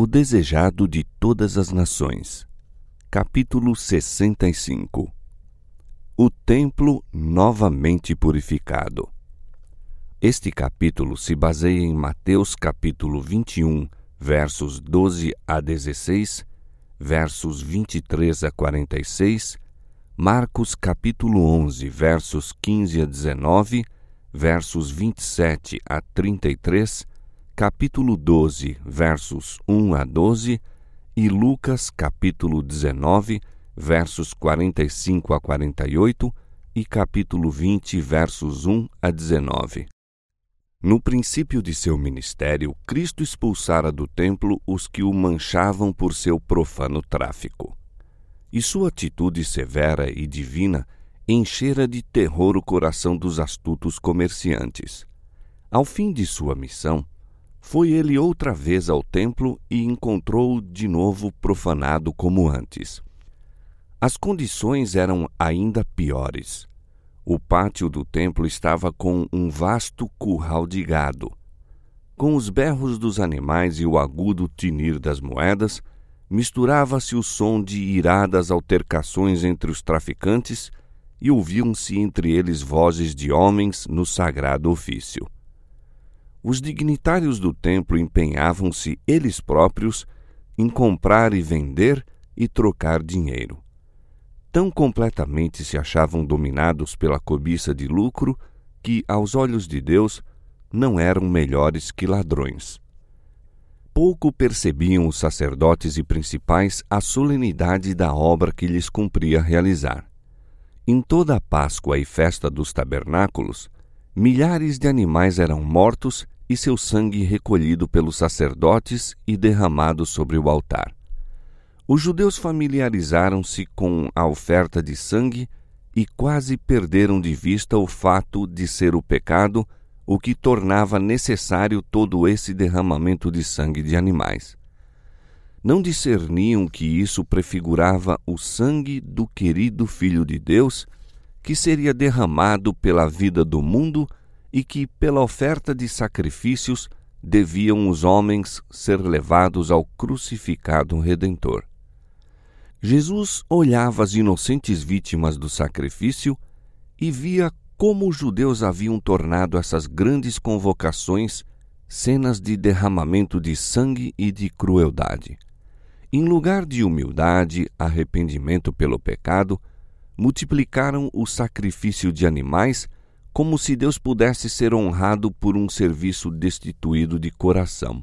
O Desejado de Todas as Nações, capítulo 65 O Templo Novamente Purificado. Este capítulo se baseia em Mateus capítulo 21, versos 12 a 16, versos 23 a 46, Marcos capítulo 11, versos 15 a 19, versos 27 a 33, capítulo 12, versos 1 a 12 e Lucas capítulo 19, versos 45 a 48 e capítulo 20, versos 1 a 19. No princípio de seu ministério, Cristo expulsara do templo os que o manchavam por seu profano tráfico. E sua atitude severa e divina enchera de terror o coração dos astutos comerciantes. Ao fim de sua missão, foi ele outra vez ao templo e encontrou-o de novo profanado como antes. As condições eram ainda piores. O pátio do templo estava com um vasto curral de gado. Com os berros dos animais e o agudo tinir das moedas, misturava-se o som de iradas altercações entre os traficantes e ouviam-se entre eles vozes de homens no sagrado ofício. Os dignitários do templo empenhavam-se eles próprios em comprar e vender e trocar dinheiro tão completamente se achavam dominados pela cobiça de lucro que, aos olhos de Deus, não eram melhores que ladrões. Pouco percebiam os sacerdotes e principais a solenidade da obra que lhes cumpria realizar. Em toda a Páscoa e festa dos tabernáculos, milhares de animais eram mortos e seu sangue recolhido pelos sacerdotes e derramado sobre o altar. Os judeus familiarizaram-se com a oferta de sangue e quase perderam de vista o fato de ser o pecado o que tornava necessário todo esse derramamento de sangue de animais. Não discerniam que isso prefigurava o sangue do querido Filho de Deus, que seria derramado pela vida do mundo e que, pela oferta de sacrifícios, deviam os homens ser levados ao crucificado Redentor. Jesus olhava as inocentes vítimas do sacrifício e via como os judeus haviam tornado essas grandes convocações cenas de derramamento de sangue e de crueldade. Em lugar de humildade, arrependimento pelo pecado, multiplicaram o sacrifício de animais como se Deus pudesse ser honrado por um serviço destituído de coração.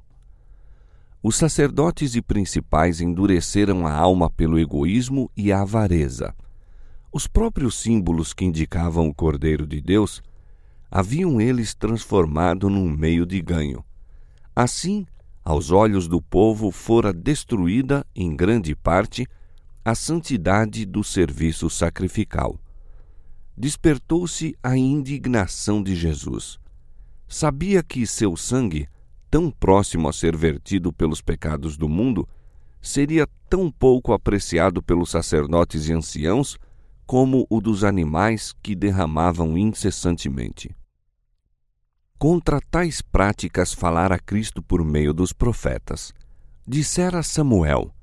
Os sacerdotes e principais endureceram a alma pelo egoísmo e a avareza. Os próprios símbolos que indicavam o Cordeiro de Deus haviam eles transformado num meio de ganho. Assim, aos olhos do povo fora destruída, em grande parte, a santidade do serviço sacrificial. Despertou-se a indignação de Jesus. Sabia que seu sangue tão próximo a ser vertido pelos pecados do mundo, seria tão pouco apreciado pelos sacerdotes e anciãos como o dos animais que derramavam incessantemente. Contra tais práticas falara Cristo por meio dos profetas. Dissera Samuel: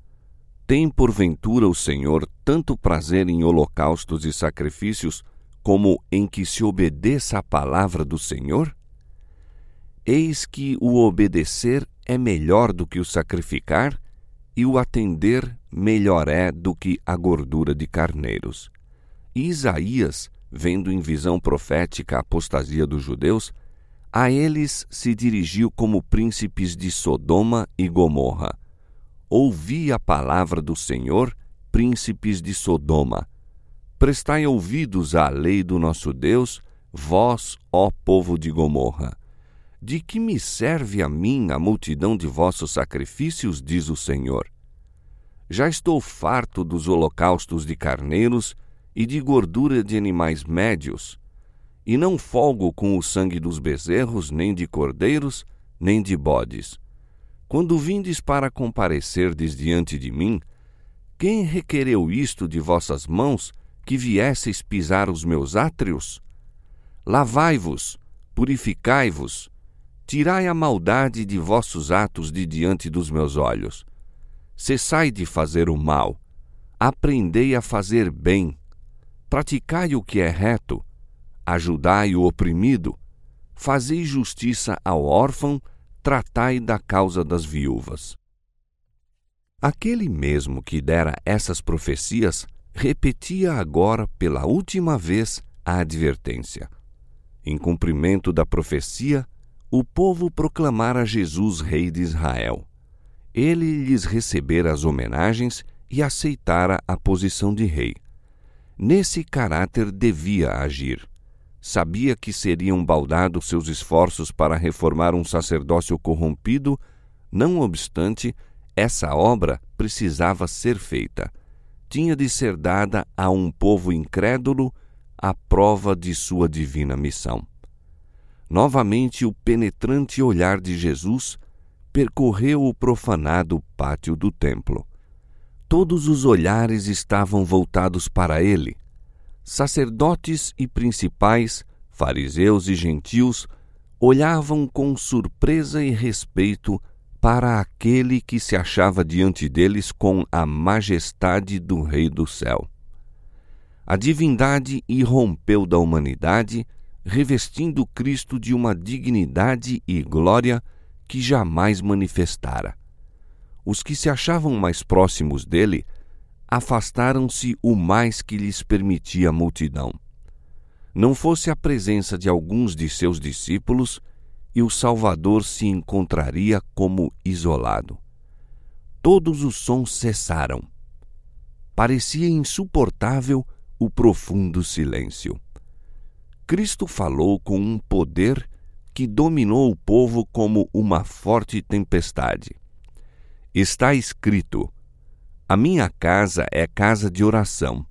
Tem porventura o Senhor tanto prazer em holocaustos e sacrifícios como em que se obedeça à palavra do Senhor? Eis que o obedecer é melhor do que o sacrificar, e o atender melhor é do que a gordura de carneiros. E Isaías, vendo em visão profética a apostasia dos judeus, a eles se dirigiu como príncipes de Sodoma e Gomorra. Ouvi a palavra do Senhor, príncipes de Sodoma. Prestai ouvidos à lei do nosso Deus, vós, ó povo de Gomorra. De que me serve a mim a multidão de vossos sacrifícios, diz o Senhor? Já estou farto dos holocaustos de carneiros e de gordura de animais médios, e não folgo com o sangue dos bezerros, nem de cordeiros, nem de bodes. Quando vindes para comparecerdes diante de mim, quem requereu isto de vossas mãos, que viesseis pisar os meus átrios? Lavai-vos, purificai-vos, Tirai a maldade de vossos atos de diante dos meus olhos. Cessai de fazer o mal. Aprendei a fazer bem. Praticai o que é reto. Ajudai o oprimido. Fazei justiça ao órfão. Tratai da causa das viúvas. Aquele mesmo que dera essas profecias repetia agora pela última vez a advertência. Em cumprimento da profecia, o povo proclamara Jesus rei de Israel. Ele lhes recebera as homenagens e aceitara a posição de rei. Nesse caráter devia agir. Sabia que seriam baldados seus esforços para reformar um sacerdócio corrompido, não obstante, essa obra precisava ser feita. Tinha de ser dada a um povo incrédulo a prova de sua divina missão. Novamente, o penetrante olhar de Jesus percorreu o profanado pátio do templo. Todos os olhares estavam voltados para ele. Sacerdotes e principais, fariseus e gentios, olhavam com surpresa e respeito para aquele que se achava diante deles com a majestade do Rei do céu. A divindade irrompeu da humanidade revestindo Cristo de uma dignidade e glória que jamais manifestara. Os que se achavam mais próximos dele afastaram-se o mais que lhes permitia a multidão. Não fosse a presença de alguns de seus discípulos, e o Salvador se encontraria como isolado. Todos os sons cessaram. Parecia insuportável o profundo silêncio. Cristo falou com um poder que dominou o povo como uma forte tempestade. Está escrito: A minha casa é casa de oração,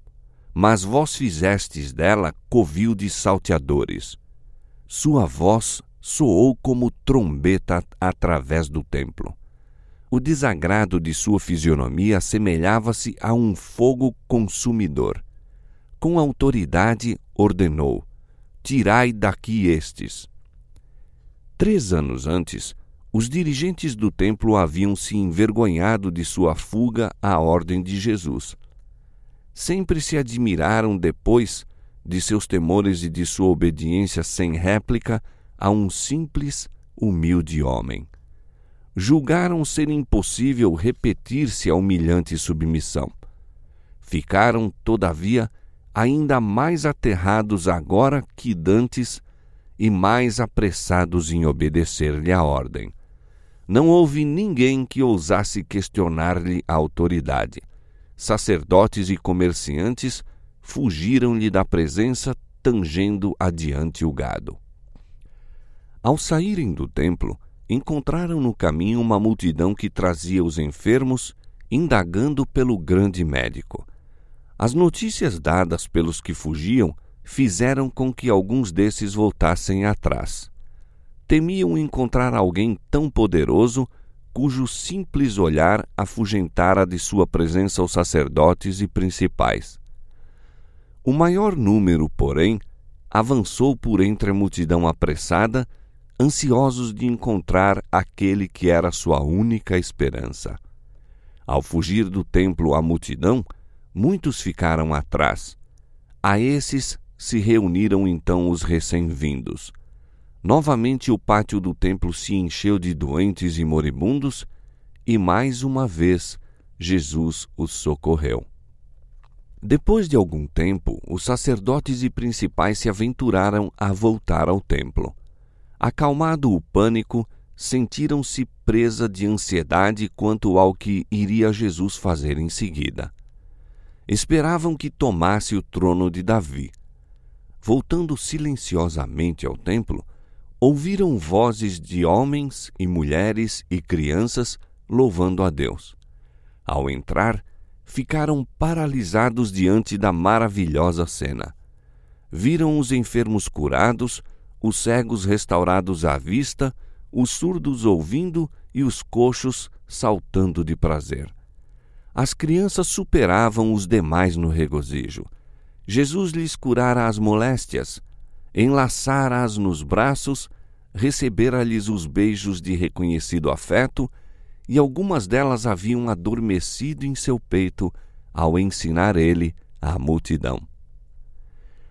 mas vós fizestes dela covil de salteadores. Sua voz soou como trombeta através do templo. O desagrado de sua fisionomia assemelhava-se a um fogo consumidor. Com autoridade ordenou: tirai daqui estes. Três anos antes, os dirigentes do templo haviam se envergonhado de sua fuga à ordem de Jesus. Sempre se admiraram depois de seus temores e de sua obediência sem réplica a um simples, humilde homem. Julgaram ser impossível repetir-se a humilhante submissão. Ficaram, todavia, ainda mais aterrados agora que dantes e mais apressados em obedecer-lhe a ordem. Não houve ninguém que ousasse questionar-lhe a autoridade. Sacerdotes e comerciantes fugiram-lhe da presença, tangendo adiante o gado. Ao saírem do templo, encontraram no caminho uma multidão que trazia os enfermos, indagando pelo grande médico. As notícias dadas pelos que fugiam fizeram com que alguns desses voltassem atrás. Temiam encontrar alguém tão poderoso cujo simples olhar afugentara de sua presença os sacerdotes e principais. O maior número, porém, avançou por entre a multidão apressada, ansiosos de encontrar aquele que era sua única esperança. Ao fugir do templo a multidão, muitos ficaram atrás. A esses se reuniram então os recém-vindos. Novamente o pátio do templo se encheu de doentes e moribundos, e mais uma vez Jesus os socorreu. Depois de algum tempo, os sacerdotes e principais se aventuraram a voltar ao templo. Acalmado o pânico, sentiram-se presa de ansiedade quanto ao que iria Jesus fazer em seguida esperavam que tomasse o trono de Davi. Voltando silenciosamente ao templo, ouviram vozes de homens e mulheres e crianças louvando a Deus. Ao entrar, ficaram paralisados diante da maravilhosa cena. Viram os enfermos curados, os cegos restaurados à vista, os surdos ouvindo e os coxos saltando de prazer as crianças superavam os demais no regozijo. Jesus lhes curara as moléstias, enlaçara-as nos braços, recebera-lhes os beijos de reconhecido afeto, e algumas delas haviam adormecido em seu peito ao ensinar ele à multidão.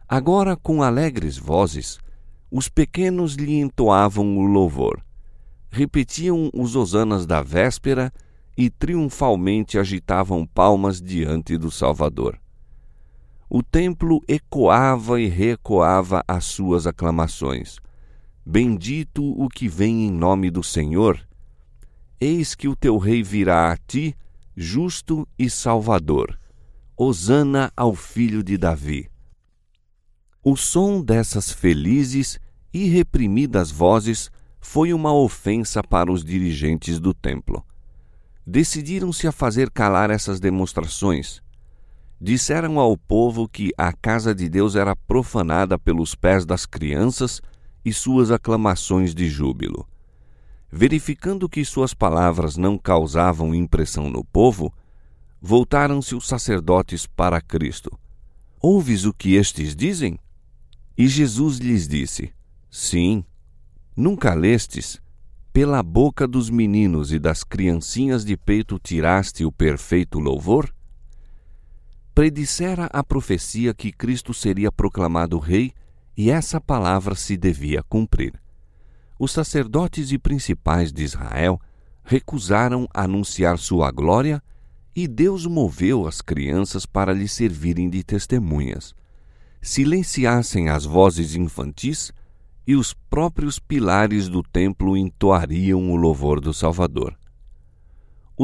Agora, com alegres vozes, os pequenos lhe entoavam o louvor, repetiam os hosanas da véspera e triunfalmente agitavam palmas diante do Salvador. O templo ecoava e reecoava as suas aclamações. Bendito o que vem em nome do Senhor. Eis que o teu rei virá a ti, justo e salvador. Hosana ao filho de Davi. O som dessas felizes e reprimidas vozes foi uma ofensa para os dirigentes do templo. Decidiram-se a fazer calar essas demonstrações. Disseram ao povo que a casa de Deus era profanada pelos pés das crianças e suas aclamações de júbilo. Verificando que suas palavras não causavam impressão no povo, voltaram-se os sacerdotes para Cristo. Ouves o que estes dizem? E Jesus lhes disse: Sim, nunca lestes? Pela boca dos meninos e das criancinhas de peito tiraste o perfeito louvor? Predissera a profecia que Cristo seria proclamado Rei e essa palavra se devia cumprir. Os sacerdotes e principais de Israel recusaram anunciar sua glória e Deus moveu as crianças para lhe servirem de testemunhas. Silenciassem as vozes infantis e os próprios pilares do templo entoariam o louvor do Salvador.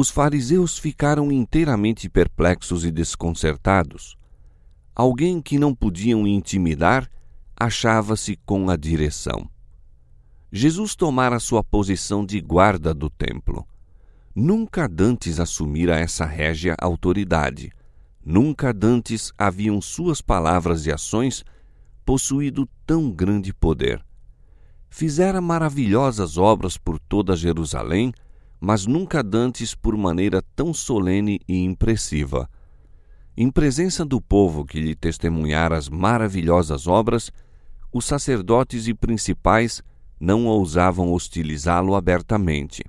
Os fariseus ficaram inteiramente perplexos e desconcertados. Alguém que não podiam intimidar achava-se com a direção. Jesus tomara sua posição de guarda do templo. Nunca dantes assumira essa régia autoridade. Nunca dantes haviam suas palavras e ações possuído tão grande poder. Fizera maravilhosas obras por toda Jerusalém, mas nunca dantes por maneira tão solene e impressiva. Em presença do povo que lhe testemunhara as maravilhosas obras, os sacerdotes e principais não ousavam hostilizá-lo abertamente.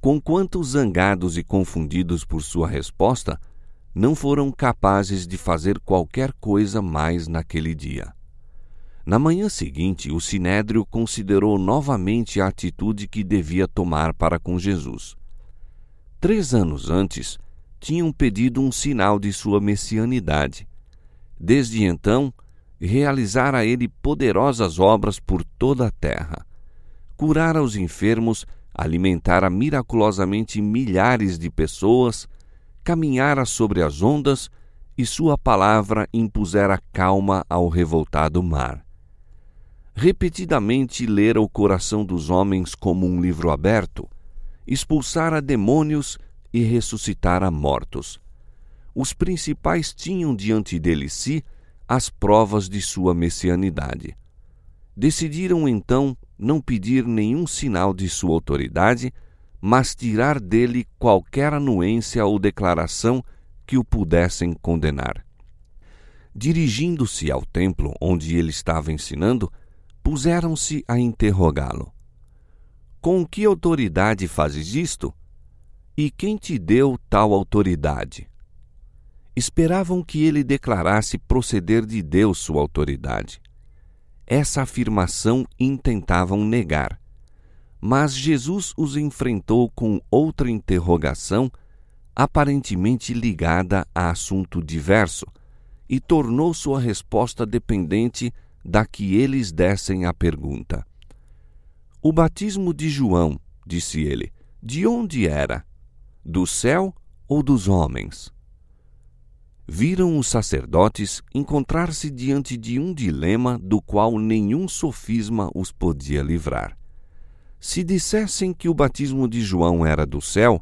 Conquanto zangados e confundidos por sua resposta, não foram capazes de fazer qualquer coisa mais naquele dia. Na manhã seguinte, o sinédrio considerou novamente a atitude que devia tomar para com Jesus. Três anos antes, tinham pedido um sinal de sua messianidade. Desde então, realizara ele poderosas obras por toda a terra. Curara os enfermos, alimentara miraculosamente milhares de pessoas, caminhara sobre as ondas e sua palavra impusera calma ao revoltado mar. Repetidamente lera o coração dos homens como um livro aberto, expulsara demônios e ressuscitara mortos. Os principais tinham diante dele si as provas de sua messianidade. Decidiram então não pedir nenhum sinal de sua autoridade, mas tirar dele qualquer anuência ou declaração que o pudessem condenar. Dirigindo-se ao templo onde ele estava ensinando, puseram-se a interrogá-lo: Com que autoridade fazes isto? E quem te deu tal autoridade? esperavam que ele declarasse proceder de Deus sua autoridade. Essa afirmação intentavam negar. Mas Jesus os enfrentou com outra interrogação, aparentemente ligada a assunto diverso, e tornou sua resposta dependente da que eles dessem a pergunta. O batismo de João, disse ele, de onde era? Do céu ou dos homens? viram os sacerdotes encontrar-se diante de um dilema do qual nenhum sofisma os podia livrar. Se dissessem que o batismo de João era do céu,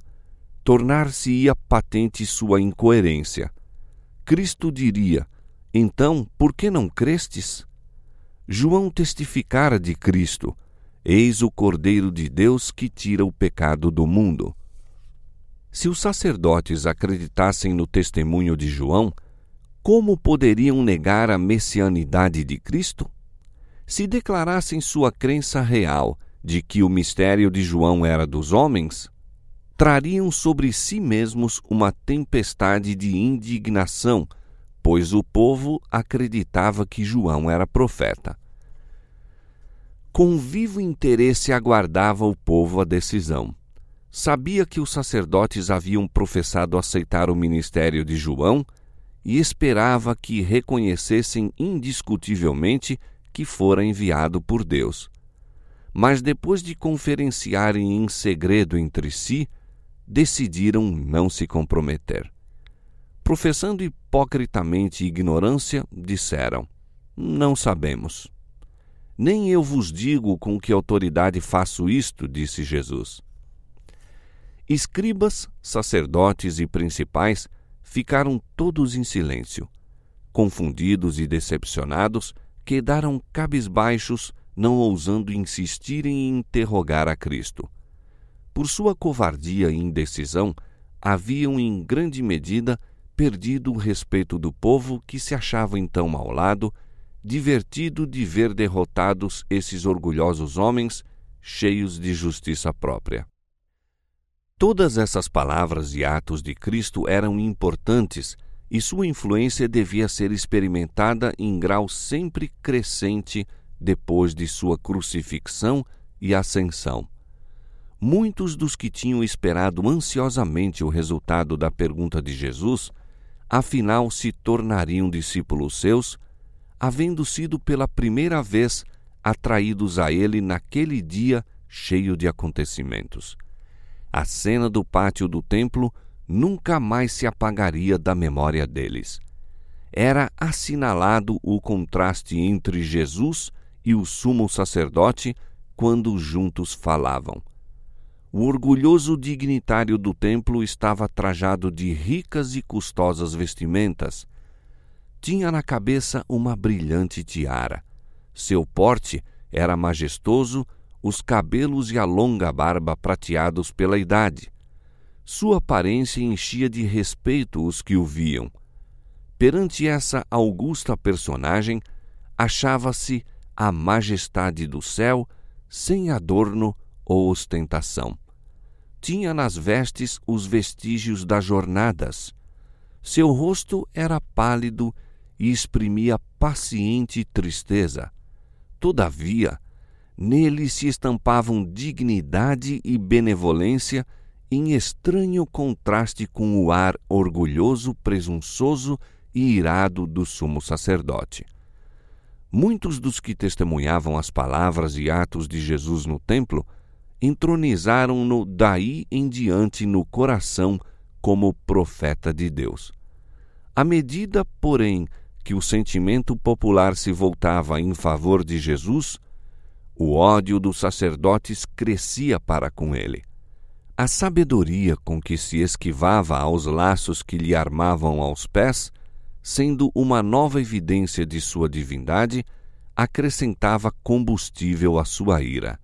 tornar-se-ia patente sua incoerência. Cristo diria: Então, por que não crestes? João testificara de Cristo: Eis o Cordeiro de Deus que tira o pecado do mundo. Se os sacerdotes acreditassem no testemunho de João, como poderiam negar a messianidade de Cristo? Se declarassem sua crença real de que o mistério de João era dos homens, trariam sobre si mesmos uma tempestade de indignação, pois o povo acreditava que João era profeta. Com vivo interesse aguardava o povo a decisão. Sabia que os sacerdotes haviam professado aceitar o ministério de João e esperava que reconhecessem indiscutivelmente que fora enviado por Deus. Mas depois de conferenciarem em segredo entre si, decidiram não se comprometer. Professando hipocritamente ignorância, disseram: Não sabemos. Nem eu vos digo com que autoridade faço isto, disse Jesus. Escribas, sacerdotes e principais ficaram todos em silêncio. Confundidos e decepcionados, quedaram cabisbaixos, não ousando insistir em interrogar a Cristo. Por sua covardia e indecisão, haviam em grande medida perdido o respeito do povo que se achava então ao lado divertido de ver derrotados esses orgulhosos homens cheios de justiça própria. Todas essas palavras e atos de Cristo eram importantes e sua influência devia ser experimentada em grau sempre crescente depois de sua crucifixão e ascensão. Muitos dos que tinham esperado ansiosamente o resultado da pergunta de Jesus, afinal se tornariam discípulos seus havendo sido pela primeira vez atraídos a ele naquele dia cheio de acontecimentos. A cena do pátio do templo nunca mais se apagaria da memória deles. Era assinalado o contraste entre Jesus e o sumo sacerdote quando juntos falavam. O orgulhoso dignitário do templo estava trajado de ricas e custosas vestimentas, tinha na cabeça uma brilhante tiara. Seu porte era majestoso, os cabelos e a longa barba prateados pela idade. Sua aparência enchia de respeito os que o viam. Perante essa augusta personagem, achava-se a majestade do céu, sem adorno ou ostentação. Tinha nas vestes os vestígios das jornadas. Seu rosto era pálido e exprimia paciente tristeza. Todavia, nele se estampavam dignidade e benevolência em estranho contraste com o ar orgulhoso, presunçoso e irado do sumo sacerdote. Muitos dos que testemunhavam as palavras e atos de Jesus no templo entronizaram-no daí em diante no coração como profeta de Deus. À medida, porém, que o sentimento popular se voltava em favor de Jesus, o ódio dos sacerdotes crescia para com ele. A sabedoria com que se esquivava aos laços que lhe armavam aos pés, sendo uma nova evidência de sua divindade, acrescentava combustível à sua ira.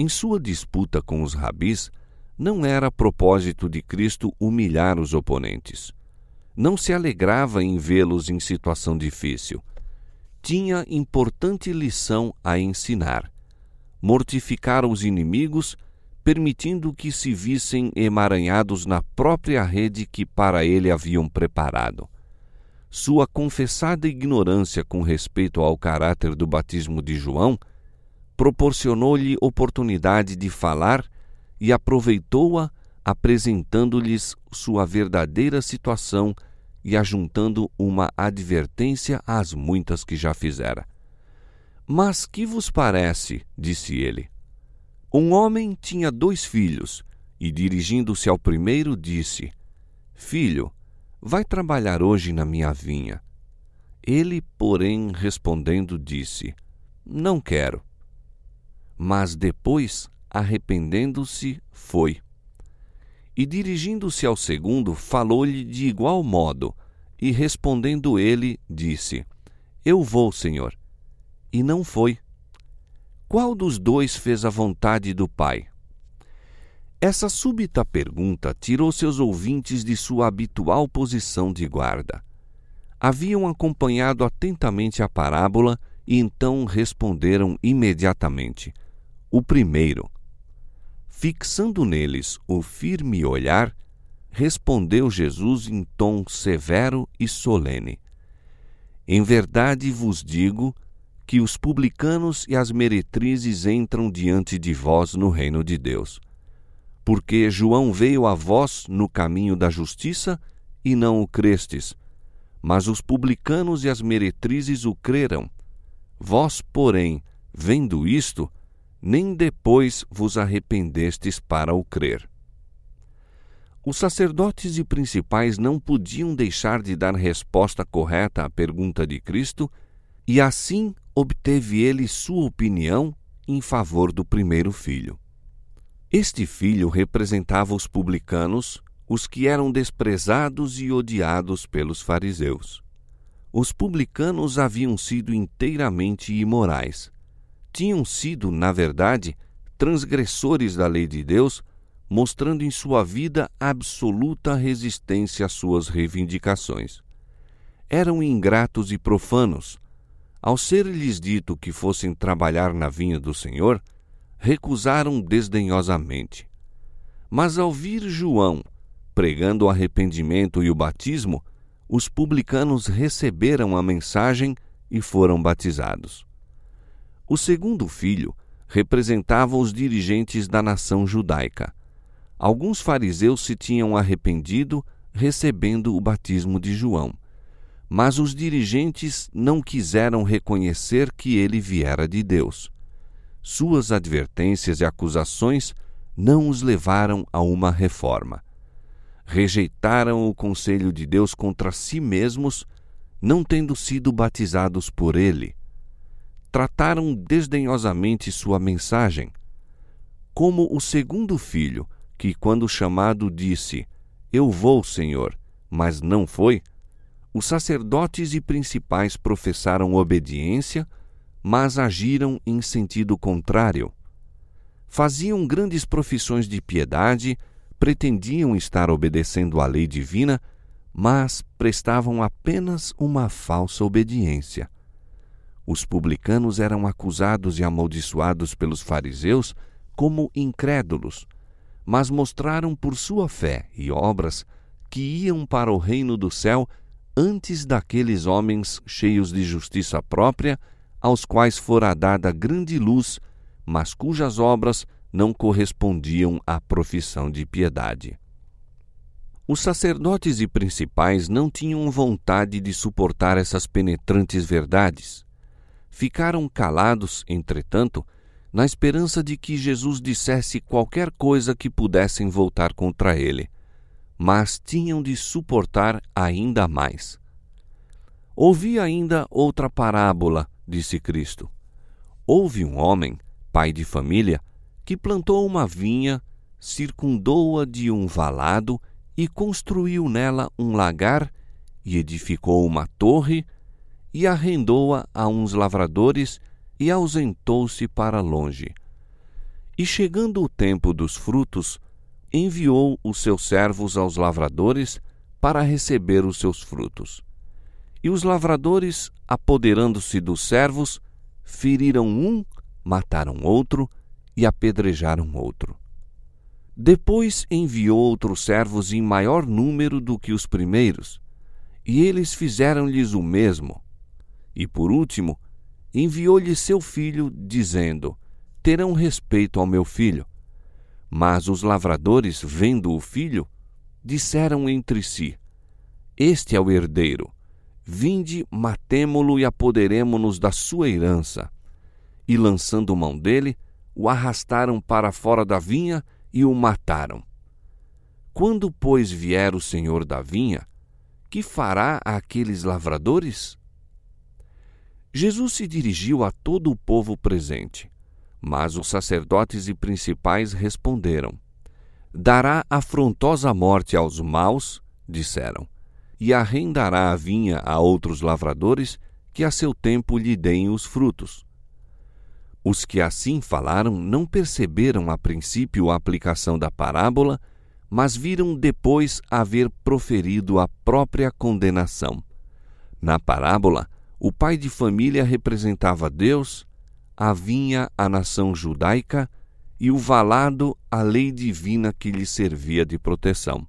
Em sua disputa com os rabis, não era propósito de Cristo humilhar os oponentes não se alegrava em vê-los em situação difícil. Tinha importante lição a ensinar: mortificar os inimigos, permitindo que se vissem emaranhados na própria rede que para ele haviam preparado. Sua confessada ignorância com respeito ao caráter do batismo de João proporcionou-lhe oportunidade de falar e aproveitou-a apresentando-lhes sua verdadeira situação e ajuntando uma advertência às muitas que já fizera. Mas que vos parece? disse ele. Um homem tinha dois filhos, e dirigindo-se ao primeiro, disse: Filho, vai trabalhar hoje na minha vinha. Ele, porém, respondendo, disse: Não quero. Mas depois, arrependendo-se, foi. E dirigindo-se ao segundo, falou-lhe de igual modo, e respondendo ele, disse: Eu vou, senhor. E não foi. Qual dos dois fez a vontade do Pai? Essa súbita pergunta tirou seus ouvintes de sua habitual posição de guarda. Haviam acompanhado atentamente a parábola e então responderam imediatamente: O primeiro. Fixando neles o firme olhar, respondeu Jesus em tom severo e solene: Em verdade vos digo que os publicanos e as meretrizes entram diante de vós no reino de Deus. Porque João veio a vós no caminho da justiça e não o crestes, mas os publicanos e as meretrizes o creram. Vós, porém, vendo isto, nem depois vos arrependestes para o crer. Os sacerdotes e principais não podiam deixar de dar resposta correta à pergunta de Cristo, e assim obteve ele sua opinião em favor do primeiro filho. Este filho representava os publicanos, os que eram desprezados e odiados pelos fariseus. Os publicanos haviam sido inteiramente imorais. Tinham sido, na verdade, transgressores da lei de Deus, mostrando em sua vida absoluta resistência às suas reivindicações. Eram ingratos e profanos. Ao ser-lhes dito que fossem trabalhar na vinha do Senhor, recusaram desdenhosamente. Mas ao vir João pregando o arrependimento e o batismo, os publicanos receberam a mensagem e foram batizados. O segundo filho representava os dirigentes da nação judaica. Alguns fariseus se tinham arrependido recebendo o batismo de João, mas os dirigentes não quiseram reconhecer que ele viera de Deus. Suas advertências e acusações não os levaram a uma reforma rejeitaram o conselho de Deus contra si mesmos, não tendo sido batizados por ele. Trataram desdenhosamente sua mensagem. Como o segundo filho, que, quando chamado, disse: Eu vou, Senhor, mas não foi, os sacerdotes e principais professaram obediência, mas agiram em sentido contrário. Faziam grandes profissões de piedade pretendiam estar obedecendo à lei divina, mas prestavam apenas uma falsa obediência. Os publicanos eram acusados e amaldiçoados pelos fariseus como incrédulos, mas mostraram por sua fé e obras que iam para o reino do céu antes daqueles homens cheios de justiça própria, aos quais fora dada grande luz, mas cujas obras não correspondiam à profissão de piedade. Os sacerdotes e principais não tinham vontade de suportar essas penetrantes verdades. Ficaram calados, entretanto, na esperança de que Jesus dissesse qualquer coisa que pudessem voltar contra ele, mas tinham de suportar ainda mais. Ouvi ainda outra parábola, disse Cristo. Houve um homem, pai de família, que plantou uma vinha, circundou-a de um valado e construiu nela um lagar e edificou uma torre e arrendou-a a uns lavradores e ausentou-se para longe. E chegando o tempo dos frutos, enviou os seus servos aos lavradores para receber os seus frutos. E os lavradores, apoderando-se dos servos, feriram um, mataram outro e apedrejaram outro. Depois enviou outros servos em maior número do que os primeiros, e eles fizeram-lhes o mesmo. E por último, enviou-lhe seu filho, dizendo: Terão respeito ao meu filho. Mas os lavradores, vendo o filho, disseram entre si: Este é o herdeiro. Vinde, matemo-lo e apoderemo-nos da sua herança. E lançando mão dele, o arrastaram para fora da vinha e o mataram. Quando, pois, vier o senhor da vinha, que fará àqueles lavradores? Jesus se dirigiu a todo o povo presente, mas os sacerdotes e principais responderam: Dará afrontosa morte aos maus, disseram, e arrendará a vinha a outros lavradores que a seu tempo lhe deem os frutos. Os que assim falaram não perceberam a princípio a aplicação da parábola, mas viram depois haver proferido a própria condenação. Na parábola, O pai de família representava Deus, a vinha a nação judaica e o valado a lei divina que lhe servia de proteção.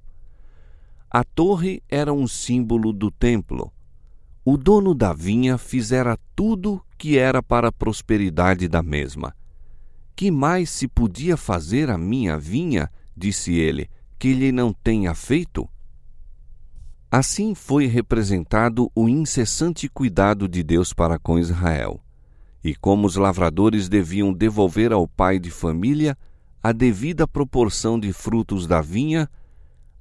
A torre era um símbolo do templo. O dono da vinha fizera tudo que era para a prosperidade da mesma. Que mais se podia fazer a minha vinha, disse ele, que lhe não tenha feito? Assim foi representado o incessante cuidado de Deus para com Israel. E como os lavradores deviam devolver ao pai de família a devida proporção de frutos da vinha,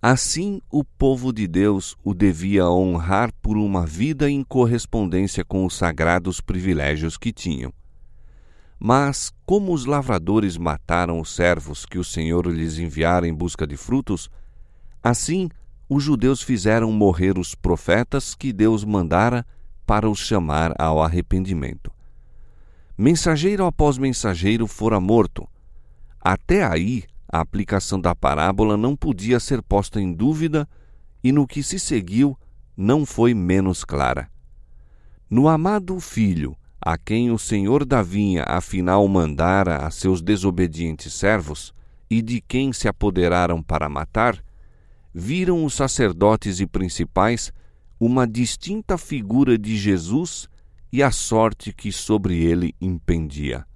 assim o povo de Deus o devia honrar por uma vida em correspondência com os sagrados privilégios que tinham. Mas, como os lavradores mataram os servos que o Senhor lhes enviara em busca de frutos, assim os judeus fizeram morrer os profetas que Deus mandara para os chamar ao arrependimento. Mensageiro após mensageiro fora morto. Até aí, a aplicação da parábola não podia ser posta em dúvida e no que se seguiu não foi menos clara. No amado filho, a quem o senhor da vinha afinal mandara a seus desobedientes servos, e de quem se apoderaram para matar, viram os sacerdotes e principais uma distinta figura de Jesus e a sorte que sobre ele impendia.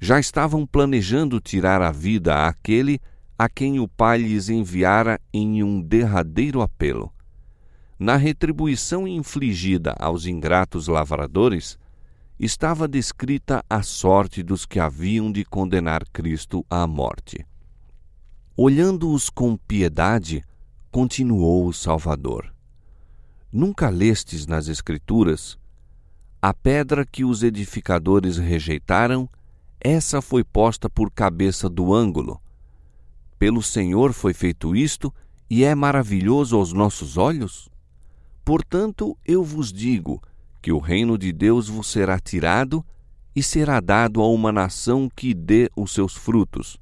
Já estavam planejando tirar a vida àquele a quem o Pai lhes enviara em um derradeiro apelo. Na retribuição infligida aos ingratos lavradores, estava descrita a sorte dos que haviam de condenar Cristo à morte. Olhando-os com piedade, continuou o Salvador. Nunca lestes nas Escrituras? A pedra que os edificadores rejeitaram, essa foi posta por cabeça do ângulo. Pelo Senhor foi feito isto, e é maravilhoso aos nossos olhos? Portanto, eu vos digo que o reino de Deus vos será tirado e será dado a uma nação que dê os seus frutos.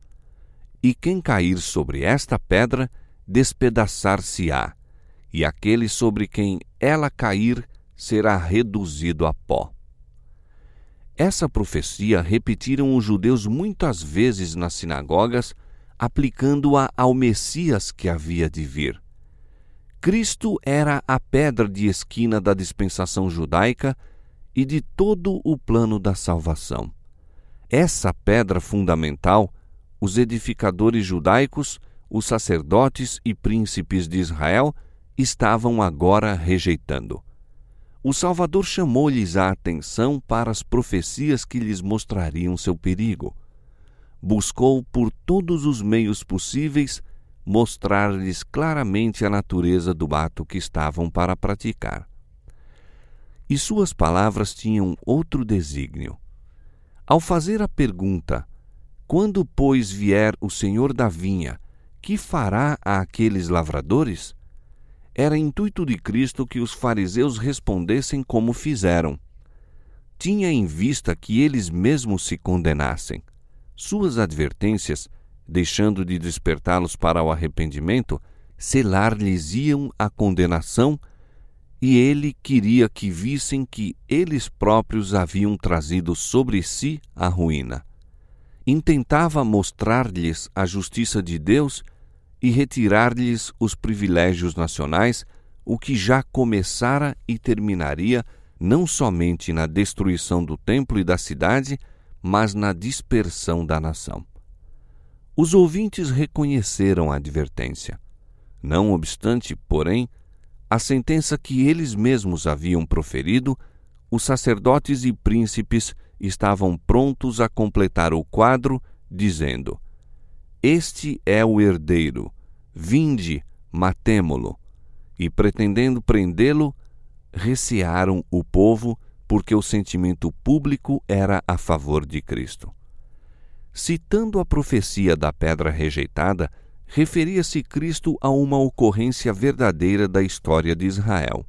E quem cair sobre esta pedra despedaçar-se-á, e aquele sobre quem ela cair será reduzido a pó. Essa profecia repetiram os judeus muitas vezes nas sinagogas, aplicando-a ao Messias que havia de vir. Cristo era a pedra de esquina da dispensação judaica e de todo o plano da salvação. Essa pedra fundamental, os edificadores judaicos os sacerdotes e príncipes de Israel estavam agora rejeitando. O Salvador chamou-lhes a atenção para as profecias que lhes mostrariam seu perigo. Buscou por todos os meios possíveis mostrar-lhes claramente a natureza do ato que estavam para praticar. E suas palavras tinham outro desígnio. Ao fazer a pergunta: Quando, pois, vier o Senhor da vinha, que fará àqueles lavradores? Era intuito de Cristo que os fariseus respondessem como fizeram. Tinha em vista que eles mesmos se condenassem. Suas advertências, deixando de despertá-los para o arrependimento, selar-lhes-iam a condenação, e ele queria que vissem que eles próprios haviam trazido sobre si a ruína intentava mostrar-lhes a justiça de Deus e retirar-lhes os privilégios nacionais, o que já começara e terminaria não somente na destruição do templo e da cidade, mas na dispersão da nação. Os ouvintes reconheceram a advertência. Não obstante, porém, a sentença que eles mesmos haviam proferido, os sacerdotes e príncipes estavam prontos a completar o quadro, dizendo: Este é o herdeiro, vinde, matemo-lo. E pretendendo prendê-lo, recearam o povo, porque o sentimento público era a favor de Cristo. Citando a profecia da pedra rejeitada, referia-se Cristo a uma ocorrência verdadeira da história de Israel.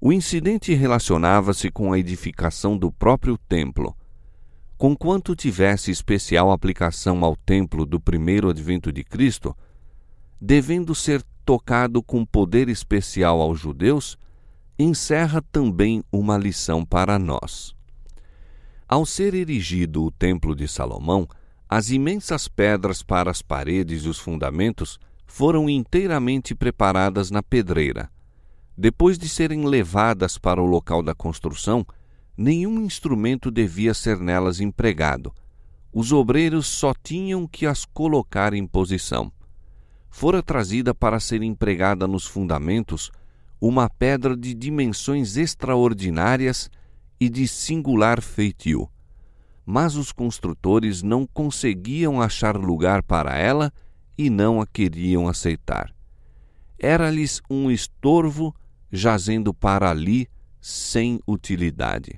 O incidente relacionava-se com a edificação do próprio templo. Conquanto tivesse especial aplicação ao templo do primeiro advento de Cristo, devendo ser tocado com poder especial aos judeus, encerra também uma lição para nós. Ao ser erigido o Templo de Salomão, as imensas pedras para as paredes e os fundamentos foram inteiramente preparadas na pedreira. Depois de serem levadas para o local da construção, nenhum instrumento devia ser nelas empregado. Os obreiros só tinham que as colocar em posição. Fora trazida para ser empregada nos fundamentos uma pedra de dimensões extraordinárias e de singular feitio. Mas os construtores não conseguiam achar lugar para ela e não a queriam aceitar. Era-lhes um estorvo jazendo para ali sem utilidade.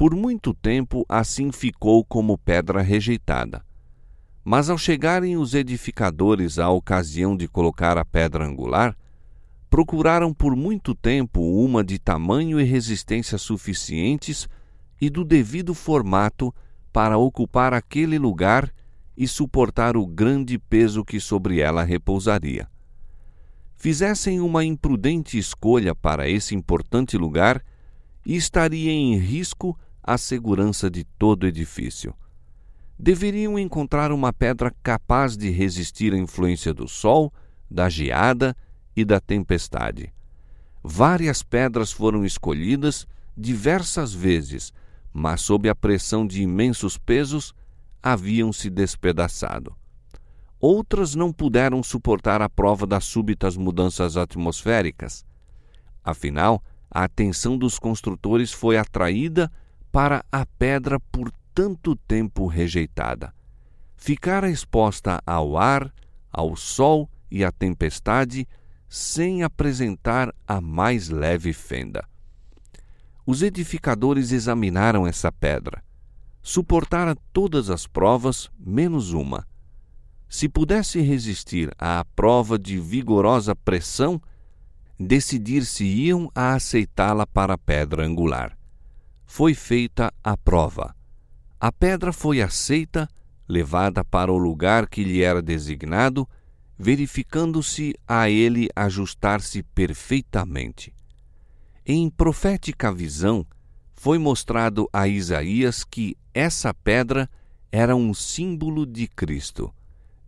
Por muito tempo assim ficou como pedra rejeitada. Mas ao chegarem os edificadores à ocasião de colocar a pedra angular, procuraram por muito tempo uma de tamanho e resistência suficientes e do devido formato para ocupar aquele lugar e suportar o grande peso que sobre ela repousaria. Fizessem uma imprudente escolha para esse importante lugar e estaria em risco a segurança de todo o edifício. Deveriam encontrar uma pedra capaz de resistir à influência do sol, da geada e da tempestade. Várias pedras foram escolhidas diversas vezes, mas sob a pressão de imensos pesos haviam se despedaçado. Outras não puderam suportar a prova das súbitas mudanças atmosféricas. Afinal, a atenção dos construtores foi atraída para a pedra por tanto tempo rejeitada. Ficara exposta ao ar, ao sol e à tempestade sem apresentar a mais leve fenda. Os edificadores examinaram essa pedra. Suportara todas as provas, menos uma. Se pudesse resistir à prova de vigorosa pressão, decidir-se-iam a aceitá-la para a pedra angular. Foi feita a prova. A pedra foi aceita, levada para o lugar que lhe era designado verificando-se a ele ajustar-se perfeitamente. Em profética visão, foi mostrado a Isaías que essa pedra era um símbolo de Cristo.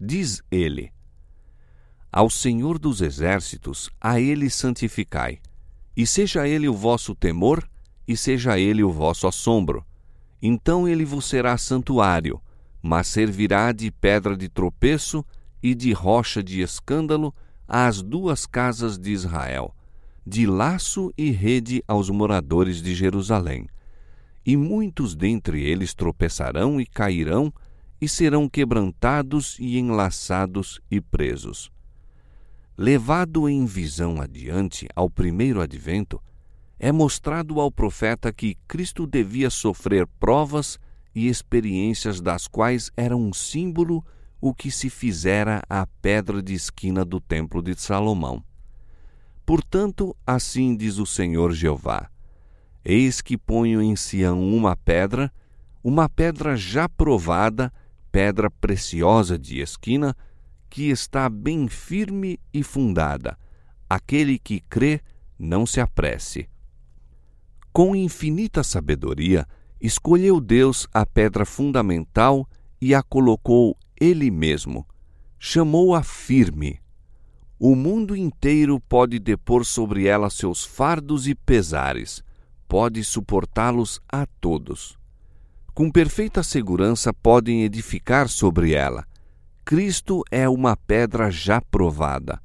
Diz ele: Ao Senhor dos Exércitos, a ele santificai, e seja ele o vosso temor, e seja ele o vosso assombro. Então ele vos será santuário, mas servirá de pedra de tropeço e de rocha de escândalo às duas casas de Israel, de laço e rede aos moradores de Jerusalém. E muitos dentre eles tropeçarão e cairão, e serão quebrantados e enlaçados e presos. Levado em visão adiante ao primeiro advento, é mostrado ao profeta que Cristo devia sofrer provas e experiências das quais era um símbolo o que se fizera à pedra de esquina do templo de Salomão. Portanto, assim diz o Senhor Jeová: Eis que ponho em Sião uma pedra, uma pedra já provada, pedra preciosa de esquina, que está bem firme e fundada. Aquele que crê, não se apresse. Com infinita sabedoria, escolheu Deus a pedra fundamental e a colocou ele mesmo. Chamou-a firme. O mundo inteiro pode depor sobre ela seus fardos e pesares, pode suportá-los a todos. Com perfeita segurança podem edificar sobre ela. Cristo é uma pedra já provada.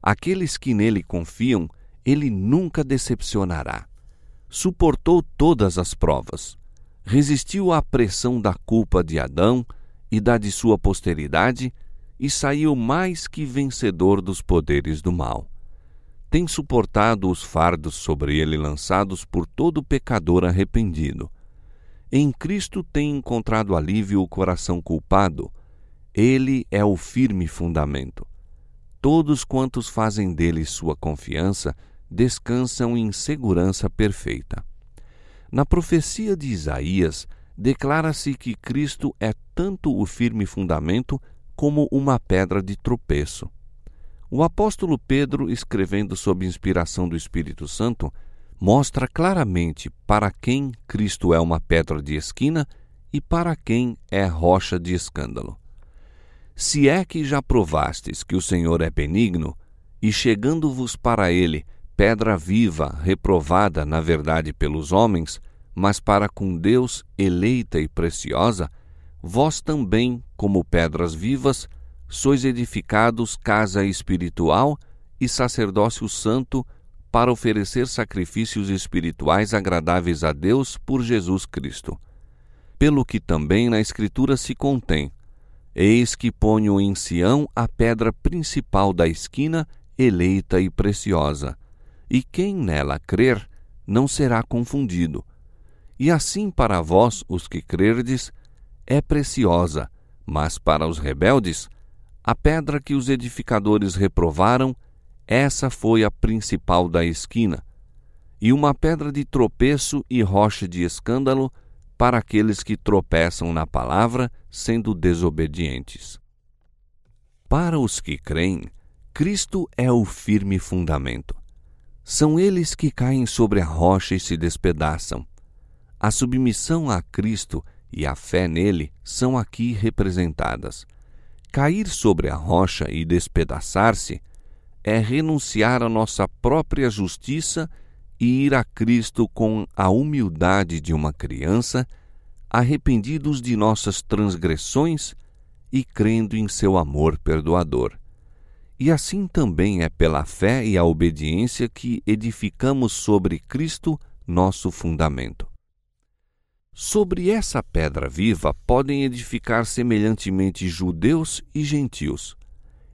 Aqueles que nele confiam, ele nunca decepcionará. Suportou todas as provas. Resistiu à pressão da culpa de Adão, e da de sua posteridade, e saiu mais que vencedor dos poderes do mal. Tem suportado os fardos sobre ele lançados por todo pecador arrependido. Em Cristo tem encontrado alívio o coração culpado. Ele é o firme fundamento. Todos quantos fazem dele sua confiança descansam em segurança perfeita. Na profecia de Isaías, declara-se que Cristo é tanto o firme fundamento como uma pedra de tropeço. O apóstolo Pedro, escrevendo sob inspiração do Espírito Santo, mostra claramente para quem Cristo é uma pedra de esquina e para quem é rocha de escândalo. Se é que já provastes que o Senhor é benigno, e chegando-vos para ele pedra viva, reprovada, na verdade, pelos homens, mas para com Deus eleita e preciosa, vós também, como pedras vivas, sois edificados casa espiritual e sacerdócio santo para oferecer sacrifícios espirituais agradáveis a Deus por Jesus Cristo. Pelo que também na Escritura se contém: Eis que ponho em Sião a pedra principal da esquina, eleita e preciosa e quem nela crer não será confundido. E assim para vós, os que crerdes, é preciosa, mas para os rebeldes, a pedra que os edificadores reprovaram, essa foi a principal da esquina, e uma pedra de tropeço e rocha de escândalo para aqueles que tropeçam na palavra, sendo desobedientes. Para os que creem, Cristo é o firme fundamento. São eles que caem sobre a rocha e se despedaçam. A submissão a Cristo e a fé nele são aqui representadas. Cair sobre a rocha e despedaçar-se é renunciar à nossa própria justiça e ir a Cristo com a humildade de uma criança, arrependidos de nossas transgressões e crendo em seu amor perdoador. E assim também é pela fé e a obediência que edificamos sobre Cristo nosso fundamento. Sobre essa pedra viva podem edificar semelhantemente judeus e gentios.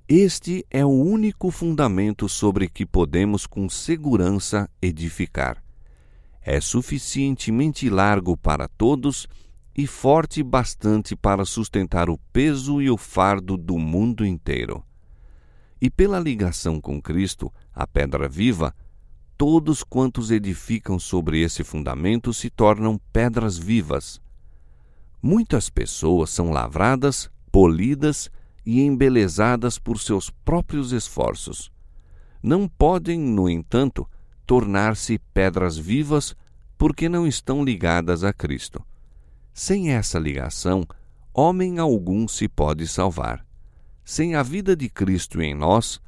Este é o único fundamento sobre que podemos com segurança edificar. É suficientemente largo para todos e forte bastante para sustentar o peso e o fardo do mundo inteiro. E pela ligação com Cristo, a pedra viva, todos quantos edificam sobre esse fundamento se tornam pedras vivas. Muitas pessoas são lavradas, polidas e embelezadas por seus próprios esforços. Não podem, no entanto, tornar-se pedras vivas porque não estão ligadas a Cristo. Sem essa ligação, homem algum se pode salvar. Sem a vida de Cristo em nós,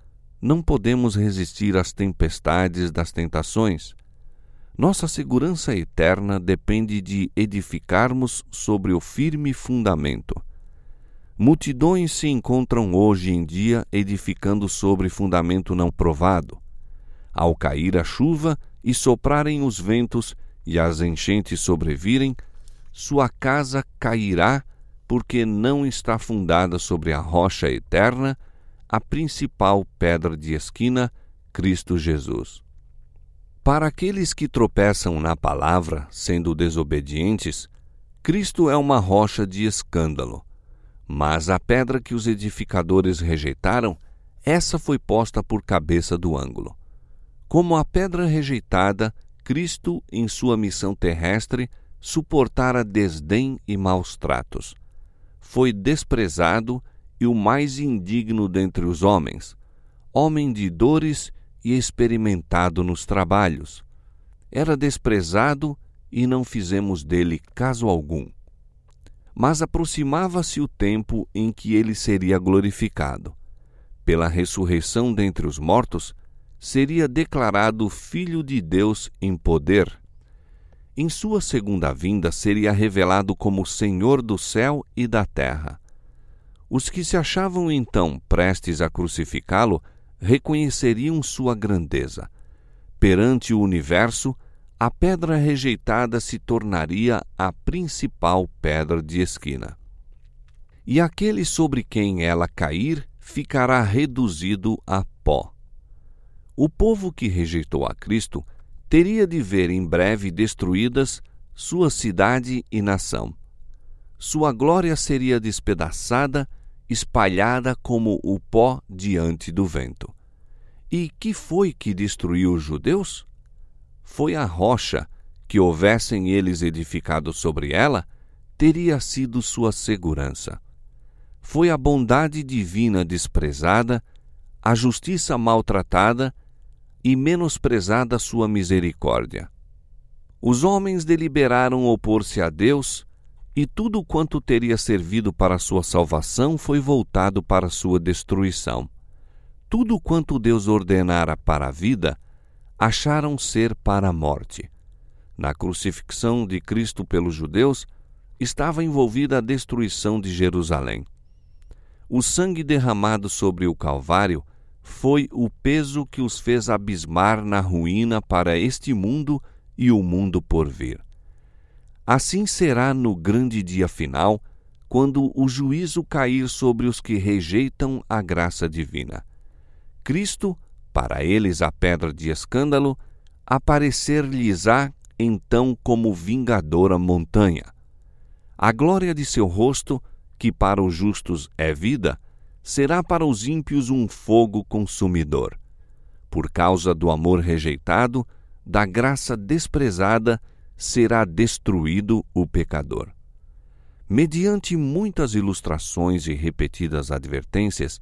não podemos resistir às tempestades das tentações. Nossa segurança eterna depende de edificarmos sobre o firme fundamento. Multidões se encontram hoje em dia edificando sobre fundamento não provado. Ao cair a chuva e soprarem os ventos e as enchentes sobrevirem, sua casa cairá porque não está fundada sobre a rocha eterna, a principal pedra de esquina, Cristo Jesus. Para aqueles que tropeçam na palavra, sendo desobedientes, Cristo é uma rocha de escândalo. Mas a pedra que os edificadores rejeitaram, essa foi posta por cabeça do ângulo. Como a pedra rejeitada, Cristo, em sua missão terrestre, suportara desdém e maus tratos foi desprezado e o mais indigno dentre os homens, homem de dores e experimentado nos trabalhos. Era desprezado e não fizemos dele caso algum. Mas aproximava-se o tempo em que ele seria glorificado. Pela ressurreição dentre os mortos, seria declarado Filho de Deus em poder em sua segunda vinda seria revelado como Senhor do céu e da terra. Os que se achavam então prestes a crucificá-lo reconheceriam sua grandeza. Perante o universo, a pedra rejeitada se tornaria a principal pedra de esquina. E aquele sobre quem ela cair ficará reduzido a pó. O povo que rejeitou a Cristo teria de ver em breve destruídas sua cidade e nação. Sua glória seria despedaçada, espalhada como o pó diante do vento. E que foi que destruiu os judeus? Foi a rocha que houvessem eles edificado sobre ela, teria sido sua segurança. Foi a bondade divina desprezada, a justiça maltratada e menosprezada sua misericórdia. Os homens deliberaram opor-se a Deus, e tudo quanto teria servido para sua salvação foi voltado para sua destruição. Tudo quanto Deus ordenara para a vida, acharam ser para a morte. Na crucifixão de Cristo pelos judeus, estava envolvida a destruição de Jerusalém. O sangue derramado sobre o Calvário foi o peso que os fez abismar na ruína para este mundo e o mundo por vir. Assim será no grande dia final, quando o juízo cair sobre os que rejeitam a graça divina. Cristo, para eles a pedra de escândalo, aparecer-lhes-á então como vingadora montanha. A glória de seu rosto, que para os justos é vida, será para os ímpios um fogo consumidor. Por causa do amor rejeitado, da graça desprezada, será destruído o pecador. Mediante muitas ilustrações e repetidas advertências,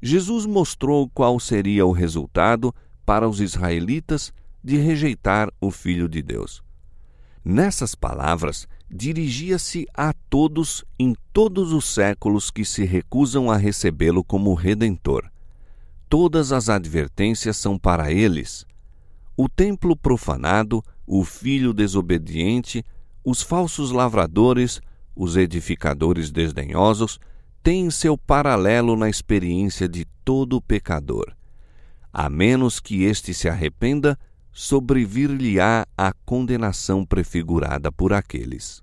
Jesus mostrou qual seria o resultado para os israelitas de rejeitar o Filho de Deus. Nessas palavras, dirigia-se a todos em todos os séculos que se recusam a recebê-lo como redentor. Todas as advertências são para eles. O templo profanado, o filho desobediente, os falsos lavradores, os edificadores desdenhosos, têm seu paralelo na experiência de todo pecador. A menos que este se arrependa, sobrevir-lhe-á a condenação prefigurada por aqueles.